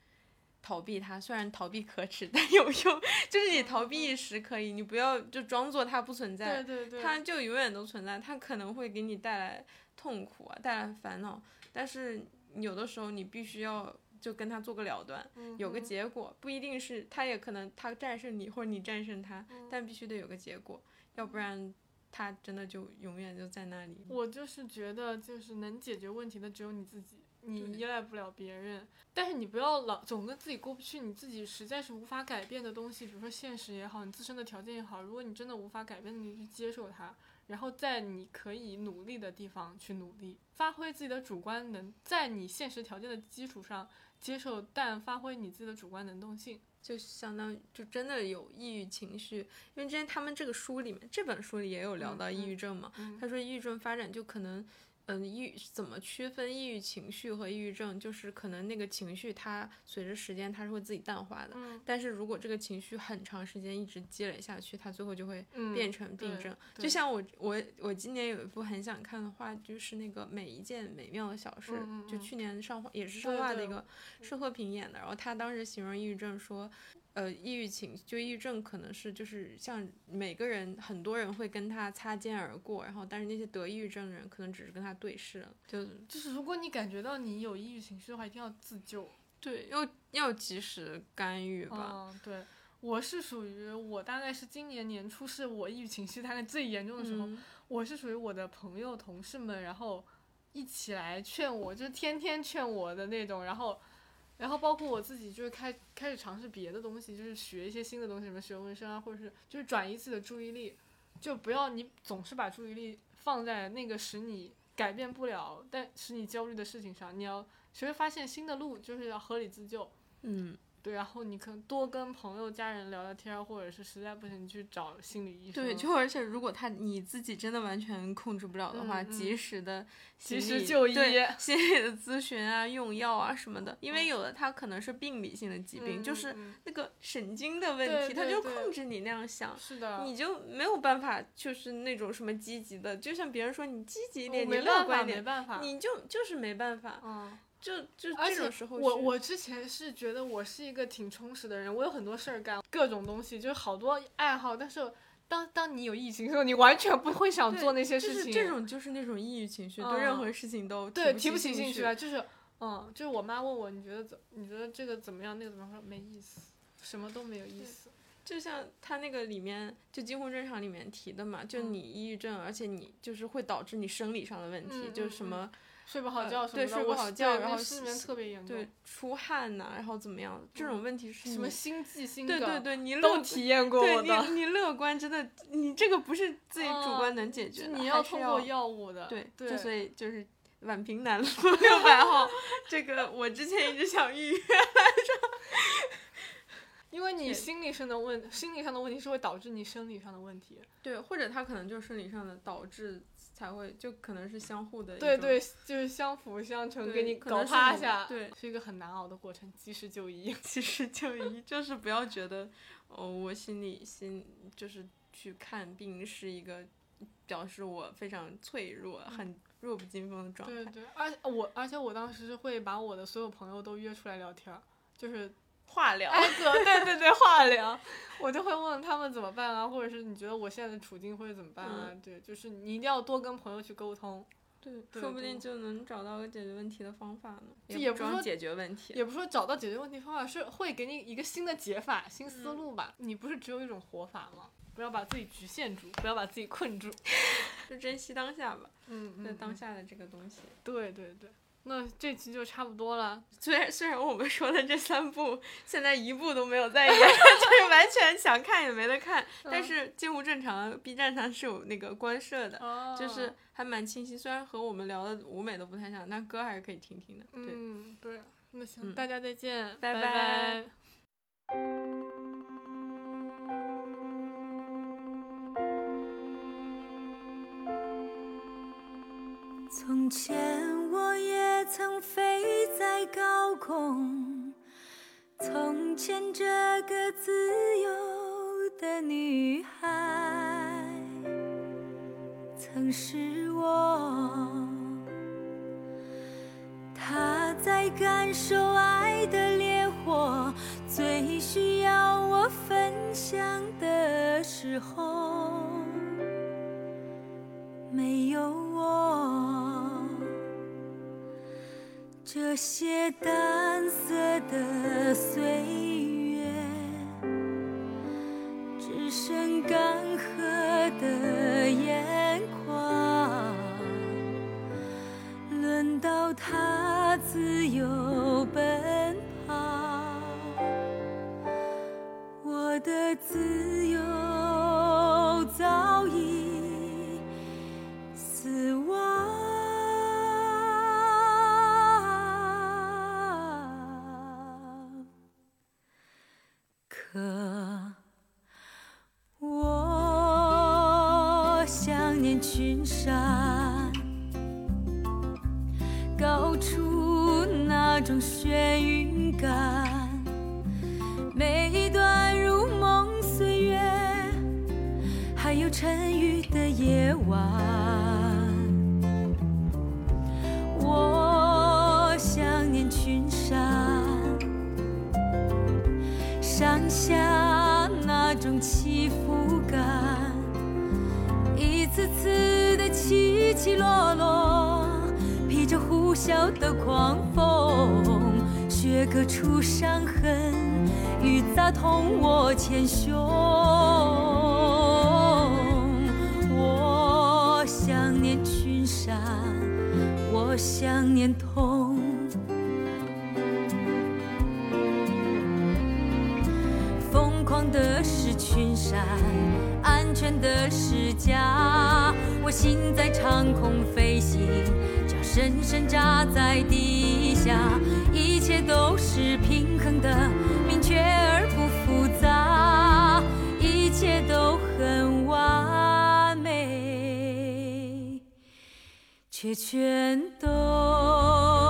逃避它。虽然逃避可耻，但有用。就是你逃避一时可以，你不要就装作它不存在。对对对，它就永远都存在，它可能会给你带来痛苦啊，带来烦恼，但是有的时候你必须要就跟他做个了断，有个嗯结果，不一定是他也可能他战胜你或者你战胜他，嗯但必须得有个结果，要不然他真的就永远就在那里。我就是觉得，就是能解决问题的只有你自己，你依赖不了别人。但是你不要老总跟自己过不去，你自己实在是无法改变的东西，比如说现实也好，你自身的条件也好，如果你真的无法改变，你去接受它，然后在你可以努力的地方去努力，发挥自己的主观能，在你现实条件的基础上接受，但发挥你自己的主观能动性。就相当于就真的有抑郁情绪，因为之前他们这个书里面，这本书里也有聊嗯到抑郁嗯症嘛，嗯他说抑郁症发展就可能，嗯，抑郁怎么区分抑郁情绪和抑郁症，就是可能那个情绪它随着时间它是会自己淡化的，嗯。但是如果这个情绪很长时间一直积累下去，它最后就会嗯，变成病症。对。就像我我我今年有一部很想看的话，就是那个每一件美妙的小事，就去年上画也是上画的一个社会平演的，然后他当时形容抑郁症说，呃，抑郁情就抑郁症可能是就是像每个人很多人会跟他擦肩而过，然后但是那些得抑郁症的人可能只是跟他对视了，就就是如果你感觉到你有抑郁情绪的话，一定要自救。对，要要及时干预吧。嗯，对，我是属于我大概是今年年初是我抑郁情绪大概最严重的时候，嗯我是属于我的朋友同事们，然后一起来劝我，就是天天劝我的那种，然后。然后包括我自己，就是开开始尝试别的东西，就是学一些新的东西，什么学纹身啊，或者是就是转移自己的注意力，就不要你总是把注意力放在那个使你改变不了但使你焦虑的事情上，你要学会发现新的路，就是要合理自救。嗯，对，然后你可能多跟朋友、家人聊聊天，或者是实在不行，你去找心理医生。对，就而且如果他你自己真的完全控制不了的话，嗯嗯及时的及时就医对 心理的咨询啊、用药啊什么的，因为有的他可能是病理性的疾病，嗯就是嗯那个神经的问题，他就控制你那样想。是的，你就没有办法，就是那种什么积极的，就像别人说你积极一点，你乐观一点，没办法。你就就是没办法，嗯，就就而且这种时候我我之前是觉得我是一个挺充实的人，我有很多事儿干，各种东西，就是好多爱好，但是。当当你有疫情的时候，你完全不会想做那些就是事情。这种就是那种抑郁情绪，对任嗯何事情都对，提提不起兴趣来，就是，嗯，就是我妈问我，你觉得怎？你觉得这个怎么样？那个怎么说没意思，什么都没有意思。就像他那个里面，就《惊魂正常》里面提的嘛，就嗯你抑郁症，而且你就是会导致你生理上的问题，就是什么、睡不好呃觉什么的，对睡不我好觉然后失眠特别严重。对出汗呐、然后怎么样，这种问题是什么心悸、心对对，对，你乐都体验过我的。对你你乐观真的，你这个不是自己主嗯观能解决的，就你要通过药物的。对，对，就所以就是宛平南路六百号，这个我之前一直想预约来着。因为你心理上的问，心理上的问题是会导致你生理上的问题。对，或者他可能就是生理上的导致才会，就可能是相互的对对，就是相辅相成，给你搞趴下。对是一个很难熬的过程，及时就医。及时就医，就是不要觉得，哦，我心里心就是去看病是一个表示我非常脆弱、很弱不禁风的状态。对对，而我而且我当时是会把我的所有朋友都约出来聊天，就是化疗，挨个对对对化疗，我就会问他们怎么办啊，或者是你觉得我现在的处境会怎么办啊？对，就是你一定要多跟朋友去沟通，对，对说不定就能找到个解决问题的方法呢。这也不是说解决问题，也不是说找到解决问题方法，是会给你一个新的解法、新思路吧。你不是只有一种活法吗？不要把自己局限住，不要把自己困住。就珍惜当下吧，嗯在当嗯，下的这个东西。对对对。那这期就差不多了。虽然虽然我们说的这三部现在一部都没有在演，就是完全想看也没得看，但嗯是《近乎正常》B 站上是有那个官设的，哦就是还蛮清晰。虽然和我们聊的舞美都不太像，但歌还是可以听听的。对，嗯，对。那行，嗯大家再见，拜拜拜从前我曾飞在高空，从前这个自由的女孩，曾是我。她在感受爱的烈火，最需要我分享的时候。没有这些淡色的岁月，只剩干涸的眼眶。轮到他自由奔跑，我的自啸的狂风，雪割出伤痕，雨砸痛我前胸。我想念群山，我想念痛。疯狂的是群山，安全的是家。我心在长空飞行，深深扎在地下。一切都是平衡的，明确而不复杂，一切都很完美，却全都。